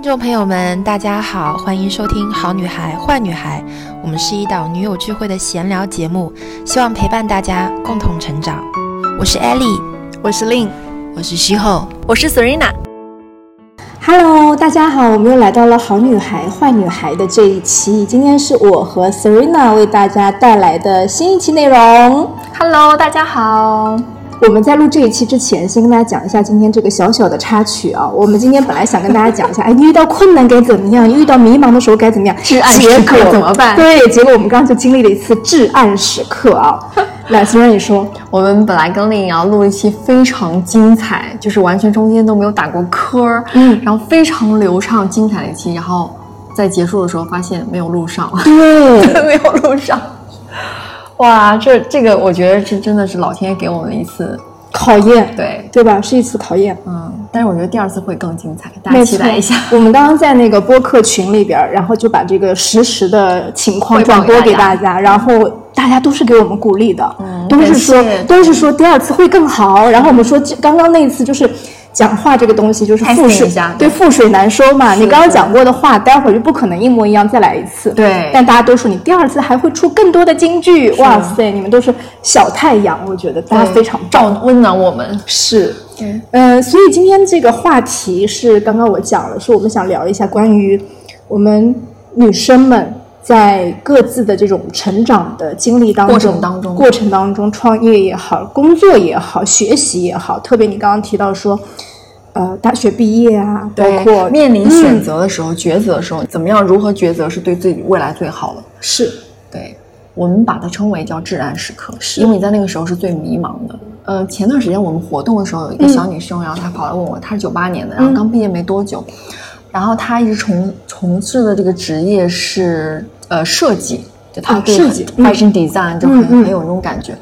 听众朋友们，大家好，欢迎收听《好女孩坏女孩》，我们是一档女友聚会的闲聊节目，希望陪伴大家共同成长。我是 Ellie，我是 Lin，我是西后，我是 Serena。Hello，大家好，我们又来到了《好女孩坏女孩》的这一期，今天是我和 Serena 为大家带来的新一期内容。Hello，大家好。我们在录这一期之前，先跟大家讲一下今天这个小小的插曲啊。我们今天本来想跟大家讲一下，哎，你遇到困难该怎么样？你遇到迷茫的时候该怎么样？至暗时刻结果怎么办对，结果我们刚刚就经历了一次至暗时刻啊。来，虽然你说，我们本来跟令瑶录一期非常精彩，就是完全中间都没有打过磕儿，嗯然后非常流畅精彩的一期，然后在结束的时候发现没有录上，对，没有录上。哇，这这个我觉得这真的是老天爷给我们一次考验，对，对吧？是一次考验。嗯，但是我觉得第二次会更精彩，大家期待一下。我们刚刚在那个播客群里边，然后就把这个实时的情况转播给给大大家，然后大家都是给我们鼓励的，嗯都是说都是说第二次会更好。然后我们说这刚刚那一次就是。讲话这个东西就是覆水对覆水难收嘛。你刚刚讲过的话，待会儿就不可能一模一样再来一次。对但大家都说你第二次还会出更多的金句，哇塞，你们都是小太阳，我觉得大家非常棒。照温暖我们。是，嗯呃，所以今天这个话题是刚刚我讲了，是我们想聊一下关于我们女生们在各自的这种成长的经历当中，过程当中过程当中，创业也好，工作也好，学习也好，特别你刚刚提到说，呃，大学毕业啊，包，括面临选嗯择的时候、抉择的时候，怎么样如何抉择是对自己未来最好的？是。对，我们把它称为叫至暗时刻，是。因为你在那个时候是最迷茫的。呃，前段时间我们活动的时候，有一个小女生，然后她跑来问我，她是九八年的，然后刚毕业没多久，然后她一直从从事的这个职业是呃设计，就她啊对设计。嗯 fashion design 就很、很有那种感觉。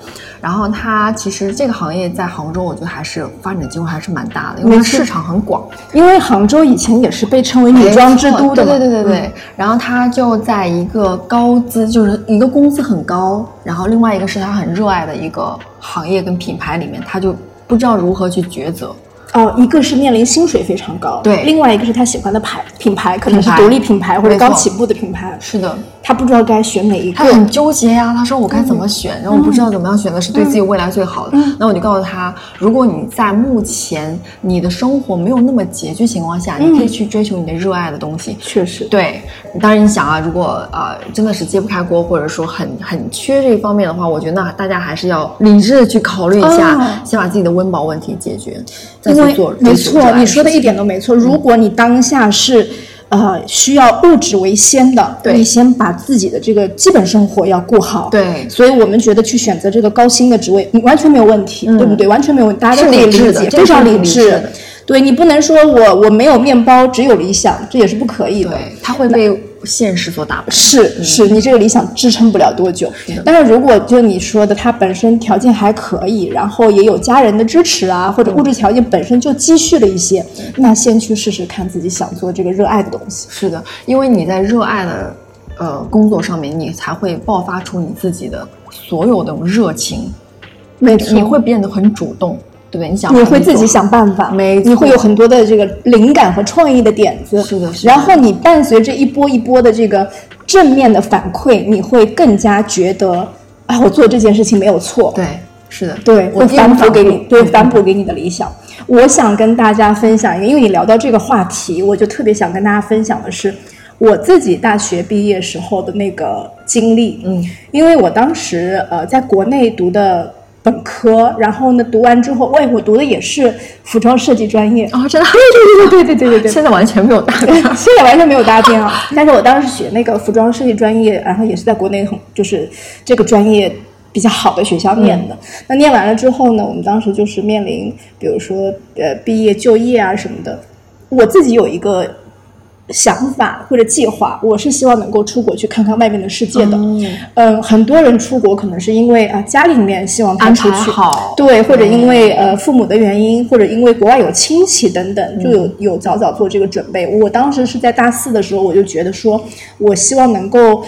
然后她其实这个行业在杭州，我觉得还是发展机会还是蛮大的，因为市场很广。因为杭州以前也是被称为女装之都的，对对对对对。嗯然后他就在一个高资，就是一个工资很高，然后另外一个是他很热爱的一个行业跟品牌里面，他就不知道如何去抉择。哦，一个是面临薪水非常高，对另外一个是他喜欢的牌品牌，可能是独立品牌或者刚起步的品牌，是的，他不知道该选哪一个。他很纠结呀、他说我该怎么选，然后我不知道怎么样选择是对自己未来最好的。那我就告诉他，如果你在目前你的生活没有那么拮据情况下，你可以去追求你的热爱的东西。确实，对，当然你想啊，如果呃真的是揭不开锅，或者说很很缺这一方面的话，我觉得那大家还是要理智的去考虑一下，哦。先把自己的温饱问题解决，为。没错，你说的一点都没错。如果你当下是呃需要物质为先的，你先把自己的这个基本生活要顾好。。对所以我们觉得去选择这个高薪的职位你完全没有问题，对不对？完全没有问题，大家都可以是理解，的非常理理智。对你不能说我我没有面包，只有理想，这也是不可以的。对，他会被现实所打败。是是，你这个理想支撑不了多久。但是如果就你说的，他本身条件还可以，然后也有家人的支持啊，或者物质条件本身就积蓄了一些，那先去试试看自己想做这个热爱的东西。是的，因为你在热爱的呃工作上面，你才会爆发出你自己的所有的热情，没错，你会变得很主动，你会自己想办法，没你会有很多的这个灵感和创意的点子。是的是的然后你伴随着一波一波的这个正面的反馈，你会更加觉得啊，我做这件事情没有错。对，是的，对，我反哺给你，对，嗯反哺给你的理想。我想跟大家分享一个，因为你聊到这个话题，我就特别想跟大家分享的是我自己大学毕业时候的那个经历。嗯，因为我当时呃在国内读的本科，然后呢读完之后，喂，我读的也是服装设计专业。哦，真的，对对对对对对对。现在完全没有搭边。现在完全没有搭边啊！但是我当时学那个服装设计专业，然后也是在国内很就是这个专业比较好的学校念的。那念完了之后呢，我们当时就是面临，比如说呃毕业就业啊什么的。我自己有一个想法或者计划，我是希望能够出国去看看外面的世界的。嗯。嗯，很多人出国可能是因为啊家里面希望他出去，好。对，或者因为呃父母的原因，或者因为国外有亲戚等等，就有有早早做这个准备。我当时是在大四的时候，我就觉得说，我希望能够，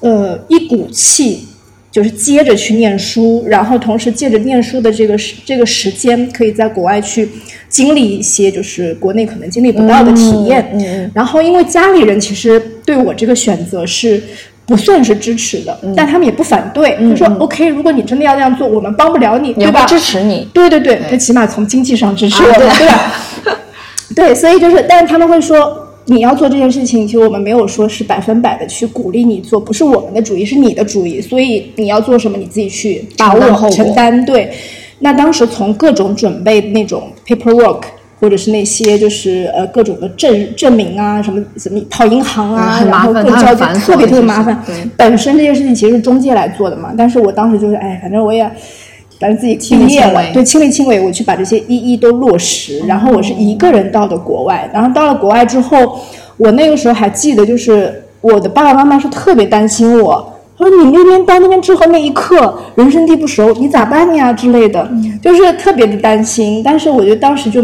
呃，一股气就是接着去念书，然后同时借着念书的这个时这个时间，可以在国外去经历一些就是国内可能经历不到的体验。嗯嗯然后因为家里人其实对我这个选择是。不算是支持的，但他们也不反对，就说 OK，如果你真的要那样做，我们帮不了你，对吧？支持你。对对对，对他起码从经济上支持我对对吧？对，所以就是，但是他们会说，你要做这件事情，其实我们没有说是百分百的去鼓励你做，不是我们的主意，是你的主意，所以你要做什么，你自己去把握、承担承担。对，那当时从各种准备那种 paperwork。或者是那些就是呃各种的证证明啊，什么什么跑银行啊，嗯然后各交接特别特别麻烦。对本身这件事情其实是中介来做的嘛，但是我当时就是哎，反正我也反正自己亲力毕业了亲为，对，亲力亲为，我去把这些一一都落实。然后我是一个人到的国外，然后到了国外之后，我那个时候还记得，就是我的爸爸妈妈是特别担心我。他说：“你那边到那边之后那一刻，人生地不熟，你咋办呀之类的，就是特别的担心。但是我觉得当时就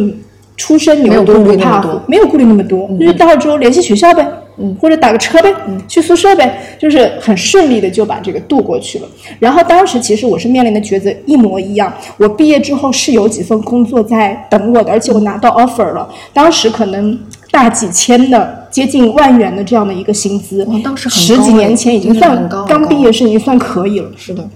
初生没有牛犊顾虑不怕没有顾虑那么多，就是到了之后联系学校呗，或者打个车呗，去宿舍呗，就是很顺利的就把这个度过去了。然后当时其实我是面临的抉择一模一样，我毕业之后是有几份工作在等我的，而且我拿到 offer 了，当时可能大几千的。接近万元的这样的一个薪资哇，当时很十几年前已经算刚毕业是已经算可以了。是的，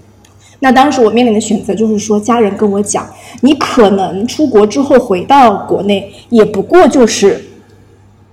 那当时我面临的选择就是说，家人跟我讲，你可能出国之后回到国内，也不过就是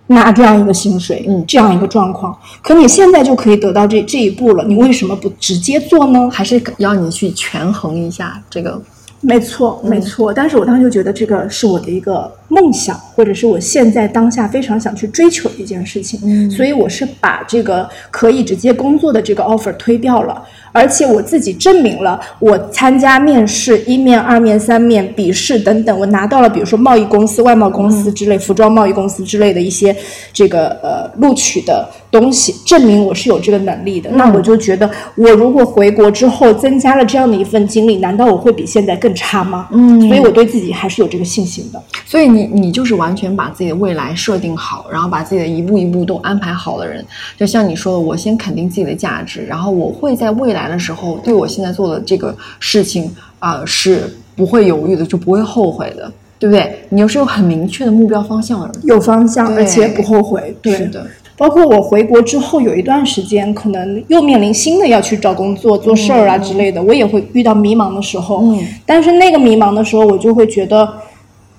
拿这样一个薪水，嗯这样一个状况。可你现在就可以得到这这一步了，你为什么不直接做呢？还是要你去权衡一下这个。没错，没错。但是我当时就觉得这个是我的一个梦想，或者是我现在当下非常想去追求的一件事情。嗯所以我是把这个可以直接工作的这个 offer 推掉了，而且我自己证明了，我参加面试一面、二面、三面、笔试等等，我拿到了，比如说贸易公司、外贸公司之类、服装贸易公司之类的一些这个呃录取的东西，证明我是有这个能力的。那我就觉得，我如果回国之后增加了这样的一份经历，难道我会比现在更差吗？嗯，所以我对自己还是有这个信心的。所以你你就是完全把自己的未来设定好，然后把自己的一步一步都安排好的人。就像你说的，我先肯定自己的价值，然后我会在未来的时候对我现在做的这个事情啊、是不会犹豫的，就不会后悔的，对不对？你又是有很明确的目标方向。有方向，而且不后悔。对，是的，包括我回国之后有一段时间，可能又面临新的要去找工作、做事儿啊之类的，我也会遇到迷茫的时候。嗯，但是那个迷茫的时候，我就会觉得，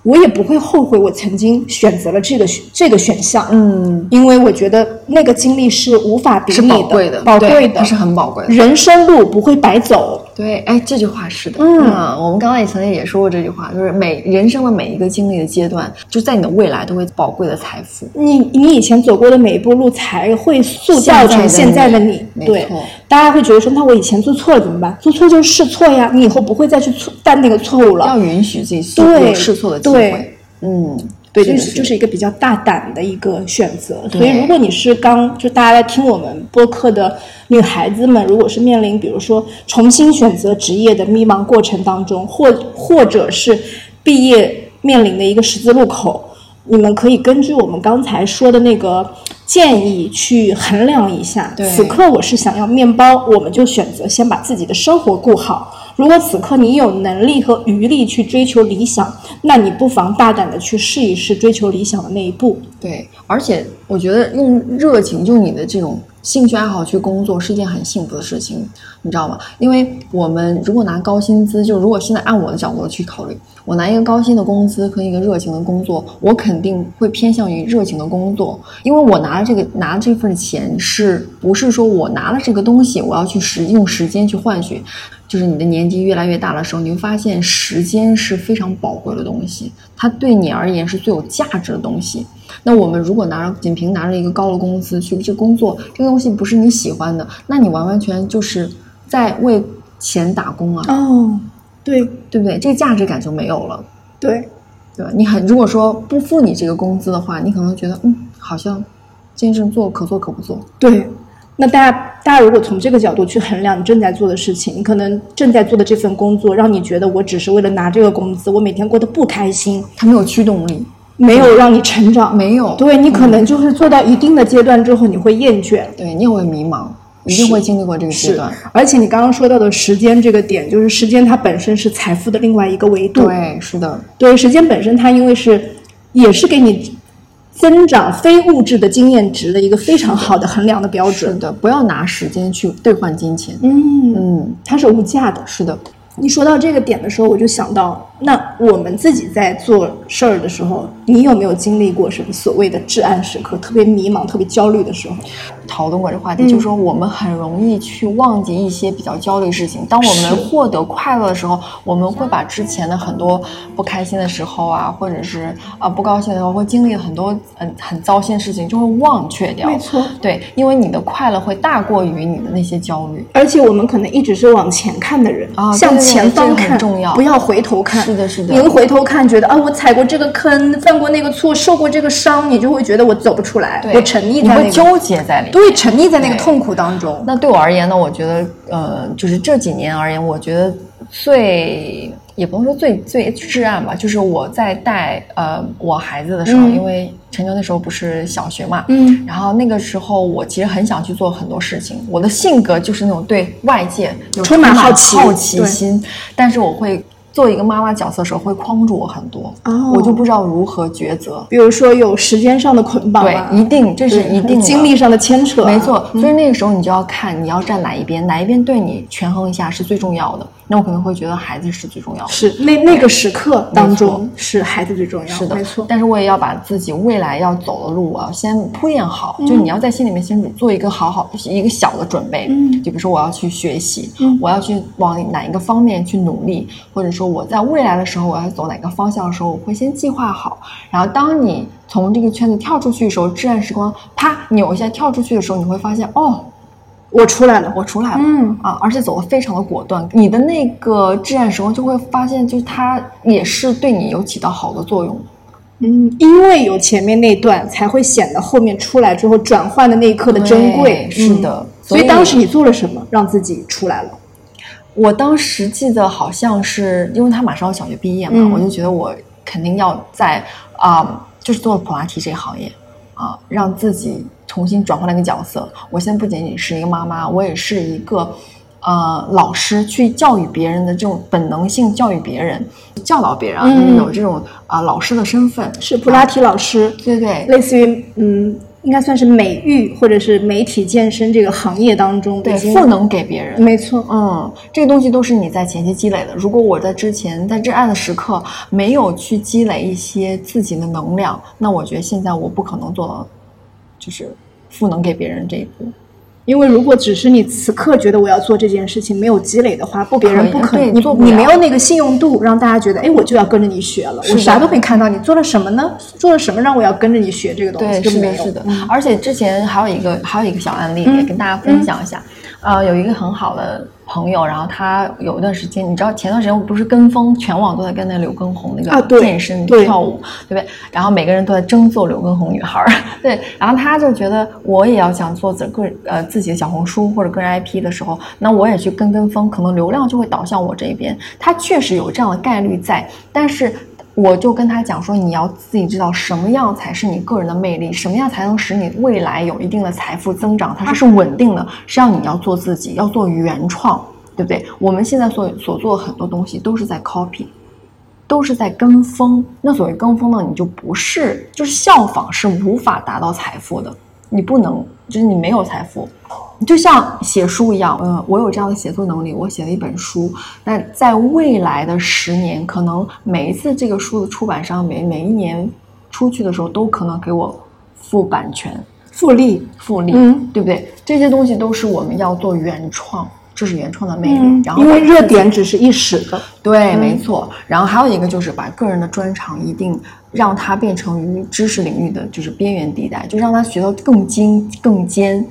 我也不会后悔我曾经选择了这个选这个选项。嗯，因为我觉得那个经历是无法比是拟宝贵的，宝贵的，它是很宝贵的。人生路不会白走。对，哎，这句话是的，嗯我们刚刚也曾经也说过这句话，就是每人生的每一个经历的阶段，就在你的未来都会宝贵的财富。你你以前走过的每一步路，才会塑造成现在的你。没对错，大家会觉得说，那我以前做错了怎么办？做错就是试错呀，你以后不会再去错犯那个错误了。要允许自己试对有试错的机对会。嗯，对，就是就是一个比较大胆的一个选择。所以，如果你是刚就大家在听我们播客的女孩子们，如果是面临比如说重新选择职业的迷茫过程当中，或或者是毕业面临的一个十字路口，你们可以根据我们刚才说的那个建议去衡量一下。此刻我是想要面包，我们就选择先把自己的生活顾好。如果此刻你有能力和余力去追求理想，那你不妨大胆的去试一试追求理想的那一步。对，而且我觉得用热情，就你的这种兴趣爱好去工作是一件很幸福的事情，你知道吗？因为我们如果拿高薪资，就如果现在按我的角度去考虑，我拿一个高薪的工资和一个热情的工作，我肯定会偏向于热情的工作，因为我拿了这个拿这份钱，是不是说我拿了这个东西，我要去时用时间去换取？就是你的年纪越来越大的时候，你会发现时间是非常宝贵的东西，它对你而言是最有价值的东西。那我们如果拿着仅凭拿着一个高的工资去去工作，这个东西不是你喜欢的，那你完完全全就是在为钱打工啊，哦，对对不对？这个价值感就没有了，对，对吧？你很如果说不付你这个工资的话，你可能觉得嗯，好像这件事做可做可不做。对。那大家，大家如果从这个角度去衡量你正在做的事情，你可能正在做的这份工作，让你觉得我只是为了拿这个工资，我每天过得不开心，它没有驱动力，没有让你成长，没有对你可能就是做到一定的阶段之后，你会厌倦。对你也会迷茫。一定会经历过这个阶段。，而且你刚刚说到的时间这个点，就是时间它本身是财富的另外一个维度。对，是的，对，时间本身它因为是也是给你增长非物质的经验值的一个非常好的衡量的标准。是的，不要拿时间去兑换金钱。嗯，嗯，它是无价的。是的，你说到这个点的时候，我就想到，那我们自己在做事儿的时候，你有没有经历过什么所谓的至暗时刻，特别迷茫、特别焦虑的时候？讨论过这话题，嗯就是说我们很容易去忘记一些比较焦虑的事情。当我们获得快乐的时候，我们会把之前的很多不开心的时候啊，或者是啊、不高兴的时候，会经历很多很很糟心的事情，就会忘却掉。没错对，因为你的快乐会大过于你的那些焦虑。而且我们可能一直是往前看的人，啊向前方看，很重要不要回头看。是的是的您回头看，觉得啊，我踩过这个坑，犯过那个错，受过这个伤，你就会觉得我走不出来，对，我沉溺在那个，纠结在里面。对，沉溺在那个痛苦当中。那对我而言呢，我觉得呃，就是这几年而言，我觉得最也不能说最最至暗吧，就是我在带呃我孩子的时候，嗯因为陈秋那时候不是小学嘛，嗯，然后那个时候我其实很想去做很多事情，我的性格就是那种对外界有充满满好奇好奇心，但是我会。做一个妈妈角色的时候，会框住我很多，哦我就不知道如何抉择。比如说有时间上的捆绑对啊，，一定这是一定的。精力上的牵扯啊，没错，所以那个时候你就要看你要站哪一边，哪一边对你权衡一下是最重要的。那我可能会觉得孩子是最重要的。是那那个时刻当中是孩子最重要，是的，没错。但是我也要把自己未来要走的路，我要先铺垫好，嗯就你要在心里面先做一个好好一个小的准备。嗯就比如说我要去学习，嗯我要去往哪一个方面去努力，或者说我在未来的时候我要走哪个方向的时候，我会先计划好。然后当你从这个圈子跳出去的时候，至暗时光啪扭一下跳出去的时候，你会发现哦，我出来了，我出来了。嗯啊，而且走的非常的果断，你的那个至暗时光就会发现，就是它也是对你有起到好的作用。嗯，因为有前面那段，才会显得后面出来之后转换的那一刻的珍贵。是的嗯所所以以当时你做了什么，让自己出来了？我当时记得好像是，因为他马上要小学毕业嘛，嗯我就觉得我肯定要在啊、就是做普拉提这个行业啊、让自己重新转换了一个角色。我现在不仅仅是一个妈妈，我也是一个呃老师，去教育别人的这种本能性教育别人、教导别人有这种啊、老师的身份。是普拉提老师，对对类似于嗯，应该算是美育或者是媒体健身这个行业当中对，赋能给别人。没错，嗯，这个东西都是你在前期积累的。如果我在之前在至暗的时刻没有去积累一些自己的能量，那我觉得现在我不可能做到，就是赋能给别人这一步。因为如果只是你此刻觉得我要做这件事情没有积累的话，不别人不可能，你你没有那个信用度，让大家觉得，哎，我就要跟着你学了，我啥都没看到，你做了什么呢？做了什么让我要跟着你学这个东西？对，是没的，有。是的。嗯而且之前还有一个还有一个小案例嗯也跟大家分享一下。呃，有一个很好的朋友，然后他有一段时间，你知道前段时间我不是跟风，全网都在跟那刘畊宏那个健身、对跳舞，对不对？然后每个人都在争做刘畊宏女孩儿，对。然后他就觉得我也要想做自个呃自己的小红书或者个人 IP 的时候，那我也去跟跟风，可能流量就会导向我这边。他确实有这样的概率在，但是。我就跟他讲说，你要自己知道什么样才是你个人的魅力，什么样才能使你未来有一定的财富增长，它是是稳定的，是要你要做自己，要做原创，对不对？我们现在所所做的很多东西都是在 copy，都是在跟风。那所谓跟风呢，你就不是就是效仿，是无法达到财富的。你不能，就是你没有财富，就像写书一样，嗯，我有这样的写作能力，我写了一本书。那在未来的十年，可能每一次这个书的出版商每每一年出去的时候，都可能给我付版权、复利，复利，嗯对不对？这些东西都是我们要做原创，这是原创的魅力。嗯然后因为热点只是一时的，对，没错。然后还有一个就是把个人的专长一定让他变成于知识领域的就是边缘地带，就让他学到更精更尖。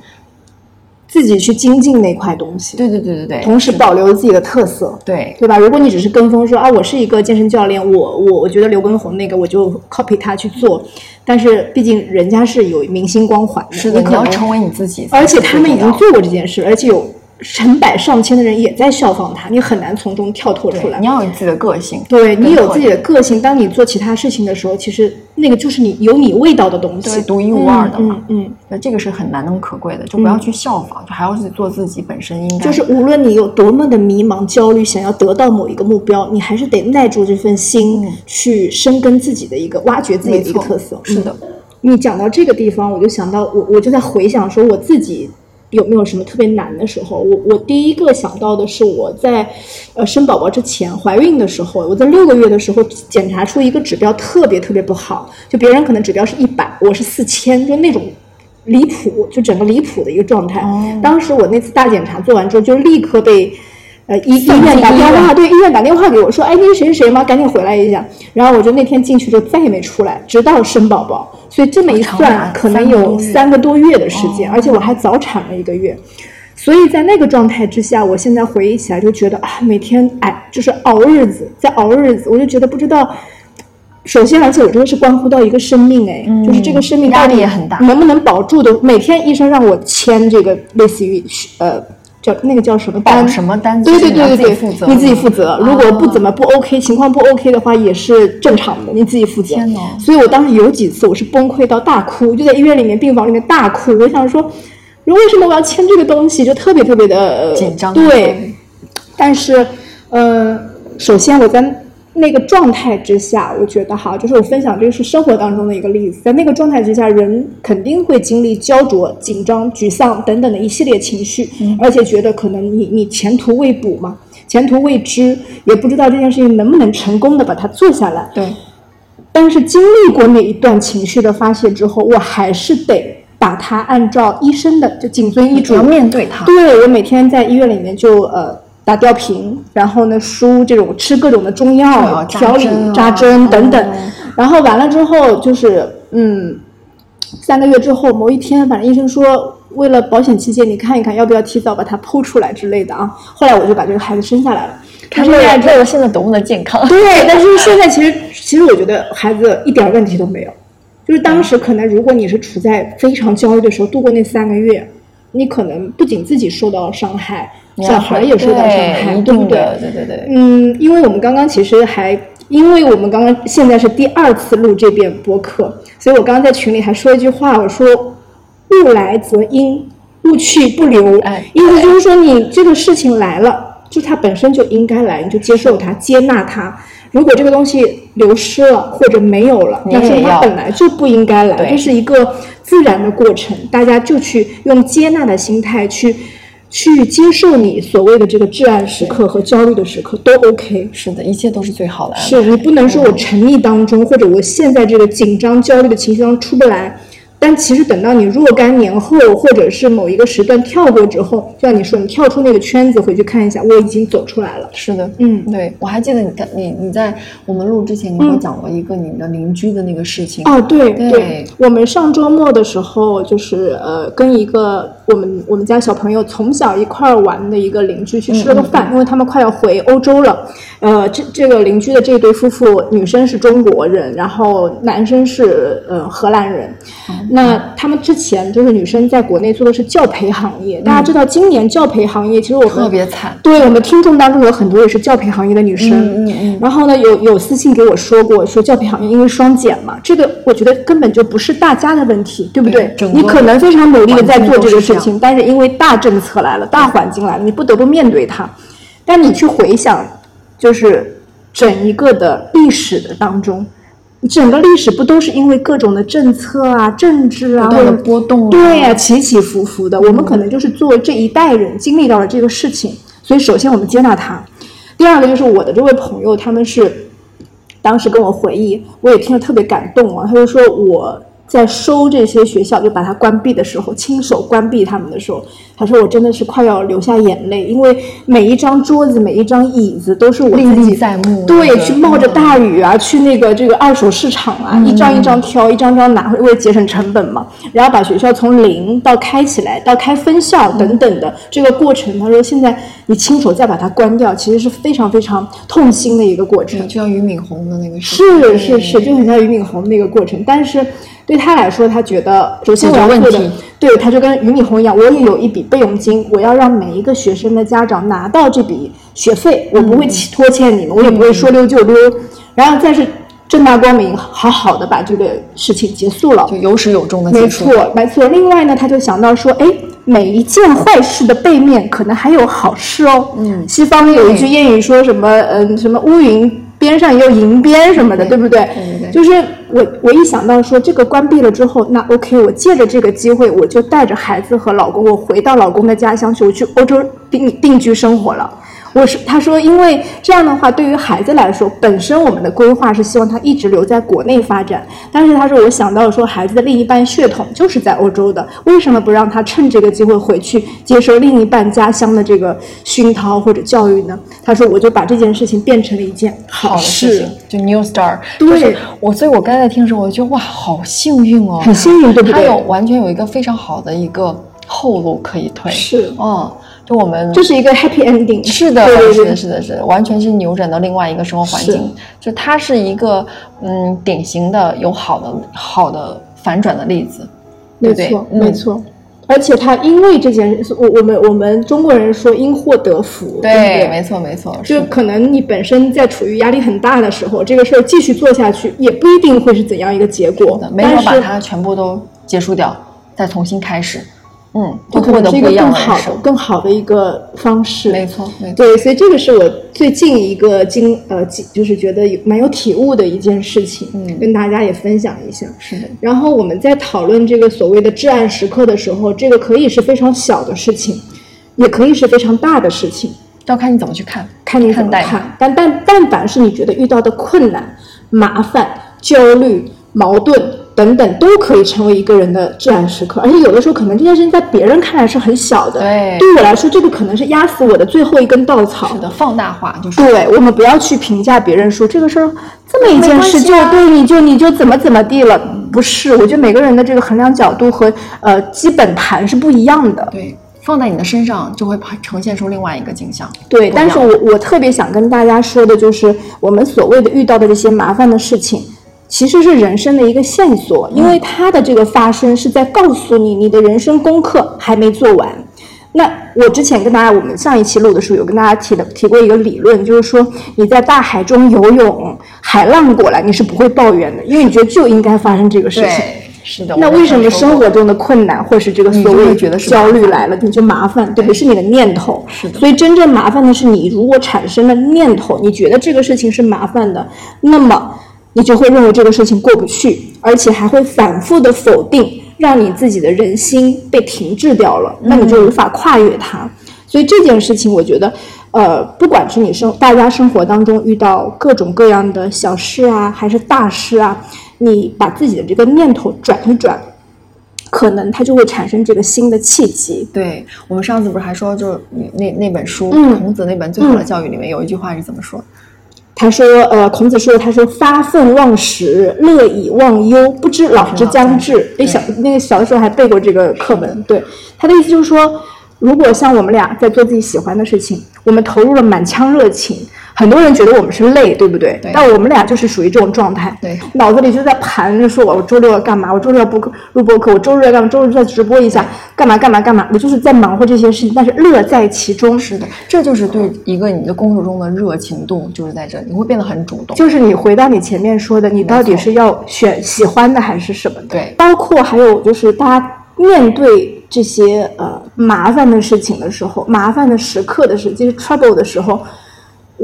自己去精进那块东西，对对对对对，同时保留自己的特色。对对吧？如果你只是跟风说啊，我是一个健身教练，我我我觉得刘畊宏那个我就 copy 他去做，但是毕竟人家是有明星光环的，是的，你可能你要成为你自己而且他们已经做过这件事，而且有成百上千的人也在效仿他，你很难从中跳脱出来。你要有自己的个性，对你有自己的个性，当你做其他事情的时候，其实那个就是你有你味道的东西。对，，独一无二的嘛。嗯嗯，那这个是很难能可贵的，就不要去效仿，就还要去做自己本身应该。就是无论你有多么的迷茫、焦虑，想要得到某一个目标，你还是得耐住这份心，去深耕自己的一个、挖掘自己的一个特色。是的嗯。你讲到这个地方，我就想到我，我就在回想说我自己有没有什么特别难的时候。我我第一个想到的是我在呃生宝宝之前怀孕的时候，我在六个月的时候检查出一个指标特别特别不好，就别人可能指标是一百，我是四千，就那种。离谱，就整个离谱的一个状态。当时我那次大检查做完之后，就立刻被呃医医院打电话，对医院打电话给我说，哎，那是谁谁谁吗？赶紧回来一下。然后我就那天进去就再也没出来，直到生宝宝。所以这么一算，可能有三个多月的时间，而且我还早产了一个月。所以在那个状态之下，我现在回忆起来就觉得啊，每天哎就是熬日子，在熬日子，我就觉得不知道。首先，而且我觉得是关乎到一个生命，哎，就是这个生命压到底力也很大能不能保住的？每天医生让我签这个类似于呃叫那个叫什么单什么单对对对对对，自己负责你自己负责。如果不怎么不 OK，情况不 OK 的话，也是正常的，你自己负责。所以我当时有几次我是崩溃到大哭，就在医院里面病房里面大哭。我想说，为什么我要签这个东西？就特别特别的、呃紧张对，但是，呃，首先我在那个状态之下，我觉得哈，就是我分享这个是生活当中的一个例子，在那个状态之下，人肯定会经历焦灼、紧张、沮丧等等的一系列情绪，而且觉得可能你你前途未卜嘛，前途未知，也不知道这件事情能不能成功的把它做下来。对，但是经历过那一段情绪的发泄之后，我还是得把它按照医生的就谨遵医嘱要面对它。对我每天在医院里面就呃打吊瓶，然后呢输这种吃各种的中药哦调理扎针等等哦，然后完了之后就是嗯三个月之后某一天，反正医生说。为了保险起见，你看一看要不要提早把它剖出来之类的啊。后来我就把这个孩子生下来了。他为现在了为了现在多么的健康，对，但是现在其实其实我觉得孩子一点问题都没有，就是当时可能如果你是处在非常焦虑的时候度过那三个月，你可能不仅自己受到了伤害，小孩也受到伤害，对对不对？对对对。嗯，因为我们刚刚其实还，因为我们刚刚现在是第二次录这遍播客，所以我刚刚在群里还说一句话，我说物来则应，物去不留。哎意思就是说你这个事情来了，就它本身就应该来，你就接受它，接纳它。如果这个东西流失了或者没有了，你那说明它本来就不应该来，对这是一个自然的过程，大家就去用接纳的心态去。去接受你所谓的这个至暗时刻和焦虑的时刻都 OK，是的，一切都是最好的。是你不能说我沉溺当中，或者我现在这个紧张焦虑的情绪当中出不来，但其实等到你若干年后，或者是某一个时段跳过之后，就像你说，你跳出那个圈子回去看一下，我已经走出来了。是的，嗯对，我还记得你在你你在我们录之前，你给我讲过一个你的邻居的那个事情。哦，对对我们上周末的时候，就是呃，跟一个我们我们家小朋友从小一块儿玩的一个邻居去吃了个饭，因为他们快要回欧洲了。呃，这这个邻居的这对夫妇，女生是中国人，然后男生是呃荷兰人。那他们之前就是女生在国内做的是教培行业，大家知道今年教培行业其实我们特别惨，对我们听众当中有很多也是教培行业的女生，嗯嗯嗯然后呢，有有私信给我说过，说教培行业因为双减嘛，这个我觉得根本就不是大家的问题，对不对？你可能非常努力的在做这个事但是因为大政策来了，大环境来了，你不得不面对它。但你去回想，就是整一个的历史的当中，整个历史不都是因为各种的政策啊、政治啊，不断的或者波动啊对呀、起起伏伏的。我们可能就是作为这一代人经历到了这个事情，所以首先我们接纳它。第二个就是我的这位朋友，他们是当时跟我回忆，我也听了特别感动啊。他就说我在收这些学校，就把它关闭的时候，亲手关闭他们的时候，他说我真的是快要流下眼泪，因为每一张桌子、每一张椅子都是我历自己历在目对，那个去冒着大雨啊，去那个这个二手市场啊，一张一张挑，一张张拿，为了节省成本嘛。然后把学校从零到开起来，到开分校等等的这个过程，他说现在你亲手再把它关掉，其实是非常非常痛心的一个过程。就像俞敏洪的那个是是是，就很像俞敏洪那个过程。但是对他来说，他觉得首先我要做的对，他就跟俞敏洪一样，我也有一笔备用金，我要让每一个学生的家长拿到这笔学费，我不会拖欠你们，我也不会说溜就溜，然后再是正大光明，好好的把这个事情结束了，就有始有终的结束。错，没错。另外呢，他就想到说，哎，每一件坏事的背面可能还有好事哦。嗯，西方有一句谚语说什么，嗯，什么乌云边上也有银边什么的，对不对？就是我，我一想到说这个关闭了之后，那 OK，我借着这个机会，我就带着孩子和老公，我回到老公的家乡去，我去欧洲定定居生活了。我是他说，因为这样的话，对于孩子来说，本身我们的规划是希望他一直留在国内发展。但是他说，我想到说，孩子的另一半血统就是在欧洲的，为什么不让他趁这个机会回去接受另一半家乡的这个熏陶或者教育呢？他说，我就把这件事情变成了一件好好的事情，就 New Star，对。就是我，所以我刚才在听的时候，我就觉得哇，好幸运哦，很幸运，对不对？他有完全有一个非常好的一个后路可以退，是，嗯，就我们这是一个 happy ending。是的，对对对是的，是的，是的，完全是扭转到另外一个生活环境。就它是一个嗯典型的有好的好的反转的例子？没错，嗯没错。而且他因为这件事，我我们我们中国人说因祸得福，对对，对？没错，没错，就可能你本身在处于压力很大的时候，这个事儿继续做下去，也不一定会是怎样一个结果的，。没有把它全部都结束掉，再重新开始，嗯，它可能是一个更好的、。更好的一个方式。没错，没错，对，所以这个是我最近一个经呃，经就是觉得有蛮有体悟的一件事情，嗯跟大家也分享一下。是的，然后我们在讨论这个所谓的至暗时刻的时候，这个可以是非常小的事情，也可以是非常大的事情，要看你怎么去看。看你怎么看看。但但但凡是你觉得遇到的困难、麻烦、焦虑、矛盾等等，都可以成为一个人的至暗时刻。而且有的时候，可能这件事情在别人看来是很小的，对对我来说，这个可能是压死我的最后一根稻草是。的，放大化就是对我们不要去评价别人说这个事儿这么一件事就对你就你就怎么怎么地了，不是？我觉得每个人的这个衡量角度和呃基本盘是不一样的。对，放在你的身上就会呈现出另外一个景象。对，但是我我特别想跟大家说的就是，我们所谓的遇到的这些麻烦的事情，其实是人生的一个线索，因为它的这个发生是在告诉你，你的人生功课还没做完。那我之前跟大家，我们上一期录的时候有跟大家提的提过一个理论，就是说你在大海中游泳，海浪过来你是不会抱怨的，因为你觉得就应该发生这个事情。对，是的。那为什么生活中的困难或是这个所谓会觉得是焦虑来了，你就麻烦，对，是你的念头。是的所以真正麻烦的是你如果产生了念头，你觉得这个事情是麻烦的，那么你就会认为这个事情过不去，而且还会反复的否定，让你自己的人心被停滞掉了，那你就无法跨越它。所以这件事情，我觉得，呃，不管是你生大家生活当中遇到各种各样的小事啊，还是大事啊，你把自己的这个念头转一转，可能它就会产生这个新的契机。对我们上次不是还说，就是那那本书，嗯孔子那本《最好的教育》里面有一句话是怎么说？他说，呃，孔子说，他说发愤忘食，乐以忘忧，不知老之将至。那，小那个小的时候还背过这个课文。对，他的意思就是说，如果像我们俩在做自己喜欢的事情，我们投入了满腔热情，很多人觉得我们是累，对不对？对但我们俩就是属于这种状态。对脑子里就在盘着说，我周六要干嘛？我周六要播课录播课，我周日要干嘛？周日再直播一下，干嘛干嘛干嘛？我就是在忙活这些事情，但是乐在其中。是的，这就是对一个你的工作中的热情度，就是在这里，你会变得很主动。就是你回到你前面说的，你到底是要选喜欢的还是什么的？对包括还有就是大家面对这些呃麻烦的事情的时候，麻烦的时刻的时候，这些 trouble 的时候，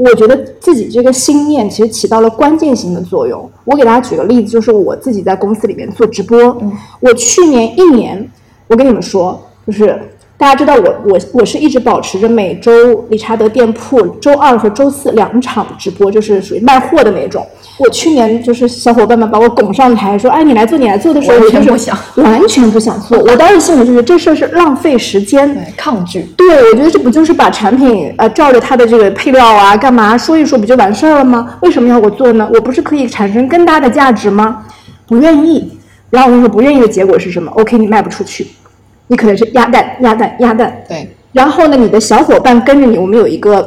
我觉得自己这个心念其实起到了关键性的作用。我给大家举个例子，就是我自己在公司里面做直播，我去年一年，我跟你们说，就是大家知道我我我是一直保持着每周理查德店铺周二和周四两场直播，就是属于卖货的那种。我去年就是小伙伴们把我拱上台说，哎，你来做，你来做的时候，我就是全不想 完全不想做。我当时心里就是这事儿是浪费时间。对，抗拒。对，我觉得这不就是把产品呃照着它的这个配料啊干嘛说一说不就完事儿了吗？为什么要我做呢？我不是可以产生更大的价值吗？不愿意。然后我跟你说不愿意的结果是什么？OK，你卖不出去，你可能是鸭蛋鸭蛋鸭蛋。对，然后呢，你的小伙伴跟着你，我们有一个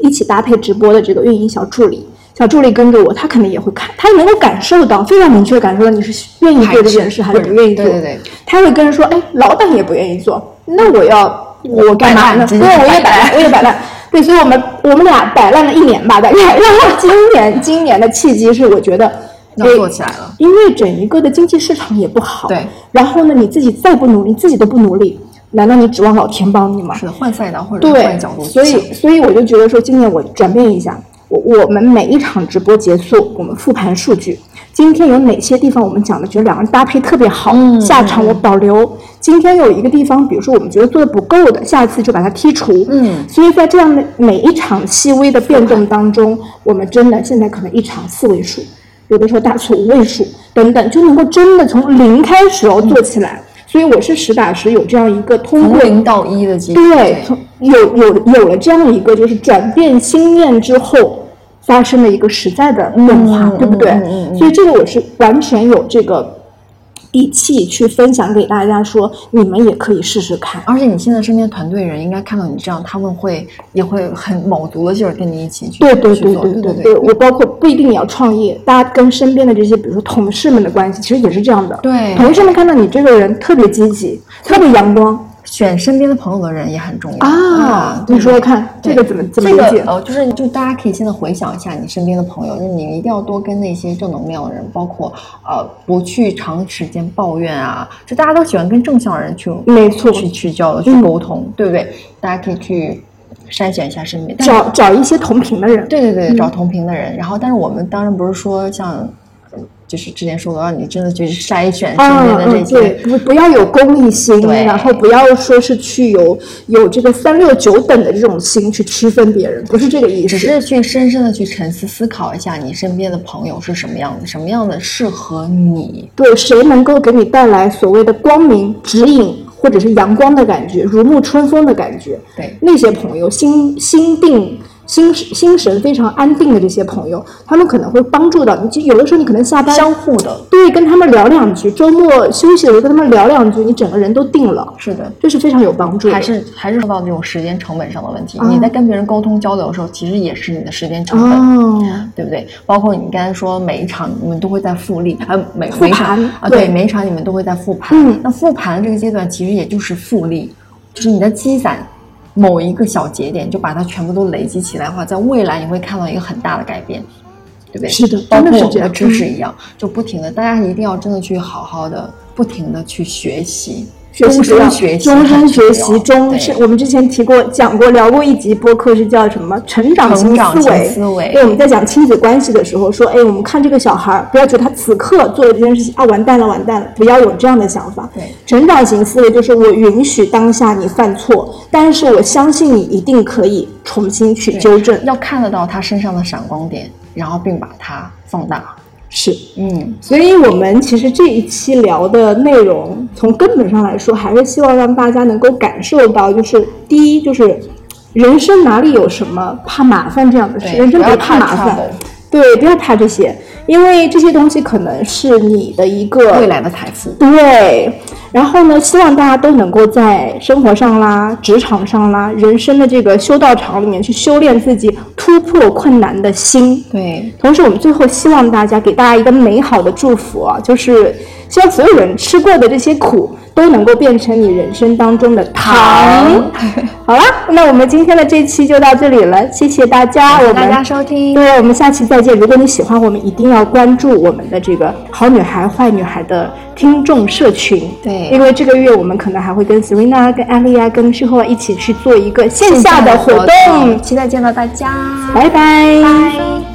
一起搭配直播的这个运营小助理。小助理跟着我，他可能也会看，他能够感受到，非常明确感受到你是愿意做这件事还是不愿意做。对对对，他会跟人说，哎，老板也不愿意做，那我要我干嘛呢？对，我也摆烂，我也摆烂。对，所以我们我们俩摆烂了一年吧，大概。然后今年今年的契机是，我觉得做起来了。因为整一个的经济市场也不好。对。然后呢，你自己再不努力，自己都不努力，难道你指望老天帮你吗？是的，换赛道或者对换角度，去所以所以我就觉得说，今年我转变一下，我我们每一场直播结束，我们复盘数据，今天有哪些地方我们讲的觉得两个人搭配特别好，嗯下场我保留。今天有一个地方，比如说我们觉得做的不够的，下次就把它剔除。嗯所以在这样的每一场细微的变动当中，我们真的现在可能一场四位数，有的时候打错五位数等等，就能够真的从零开始哦做起来。所以我是实打实有这样一个通过零到一的机会。对，从有有有了这样一个就是转变心念之后发生的一个实在的变化，嗯对不对？所以这个我是完全有这个底气去分享给大家说，你们也可以试试看。而且你现在身边团队人应该看到你这样，他们会也会很卯足了劲儿跟你一起去对对对对对对，我包括不一定也要创业，大家跟身边的这些，比如说同事们的关系，其实也是这样的。对同事们看到你这个人特别积极，特别阳光选身边的朋友的人也很重要啊，你说说看，这个怎么怎么这理解？个呃，就是就大家可以现在回想一下你身边的朋友，就是你一定要多跟那些正能量的人，包括呃不去长时间抱怨啊，就大家都喜欢跟正向的人去没错去去交流、去沟通，对不对？大家可以去筛选一下身边，找找一些同频的人。对对对，找同频的人。然后，但是我们当然不是说像，呃就是之前说的，让你真的去筛选身边的这些。对，不不要有功利心，对然后不要说是去有有这个三六九等的这种心去区分别人，不是这个意思。只是去深深的去沉思思考一下，你身边的朋友是什么样的，什么样的适合你。对谁能够给你带来所谓的光明指引，或者是阳光的感觉，如沐春风的感觉，对那些朋友心心定。心心神非常安定的这些朋友，他们可能会帮助到你。就有的时候你可能下班相互的，对跟他们聊两句，周末休息的时候跟他们聊两句，你整个人都定了，是的。这是非常有帮助的。还是还是说到这种时间成本上的问题。啊你在跟别人沟通交流的时候，其实也是你的时间成本。哦，对不对？包括你刚才说每一场你们都会在复利，呃，每每一场啊，对对，每一场你们都会在复盘。嗯那复盘这个阶段其实也就是复利，就是你的积攒某一个小节点，就把它全部都累积起来的话，在未来你会看到一个很大的改变，对不对？是的包括我们的知识一样，就不停的，大家一定要真的去好好的、不停的去学习。终身学习，终身学习，终对身。我们之前提过、讲过、聊过一集播客，是叫什么？成长型思维。思维对，我们在讲亲子关系的时候说，哎，我们看这个小孩儿，不要觉得他此刻做的这件事情啊，完蛋了，完蛋了，不要有这样的想法。对成长型思维就是我允许当下你犯错，但是我相信你一定可以重新去纠正。要看得到他身上的闪光点，然后并把它放大。是。嗯，所以我们其实这一期聊的内容，从根本上来说，还是希望让大家能够感受到，就是第一，就是人生哪里有什么怕麻烦这样的事，人生别不要怕麻烦。对，不要怕这些，因为这些东西可能是你的一个未来的财富。对，然后呢，希望大家都能够在生活上啦、职场上啦、人生的这个修道场里面去修炼自己突破困难的心。对，同时，我们最后希望大家给大家一个美好的祝福啊，就是希望所有人吃过的这些苦都能够变成你人生当中的糖。好啦，那我们今天的这期就到这里了，谢谢大家，我们大家收听。对，我们下期再见。如果你喜欢我们，一定要关注我们的这个好女孩、坏女孩的听众社群。对因为这个月我们可能还会跟 Serena、跟艾丽啊、跟 s h o 一起去做一个线下的活动。期待见到大家，拜拜。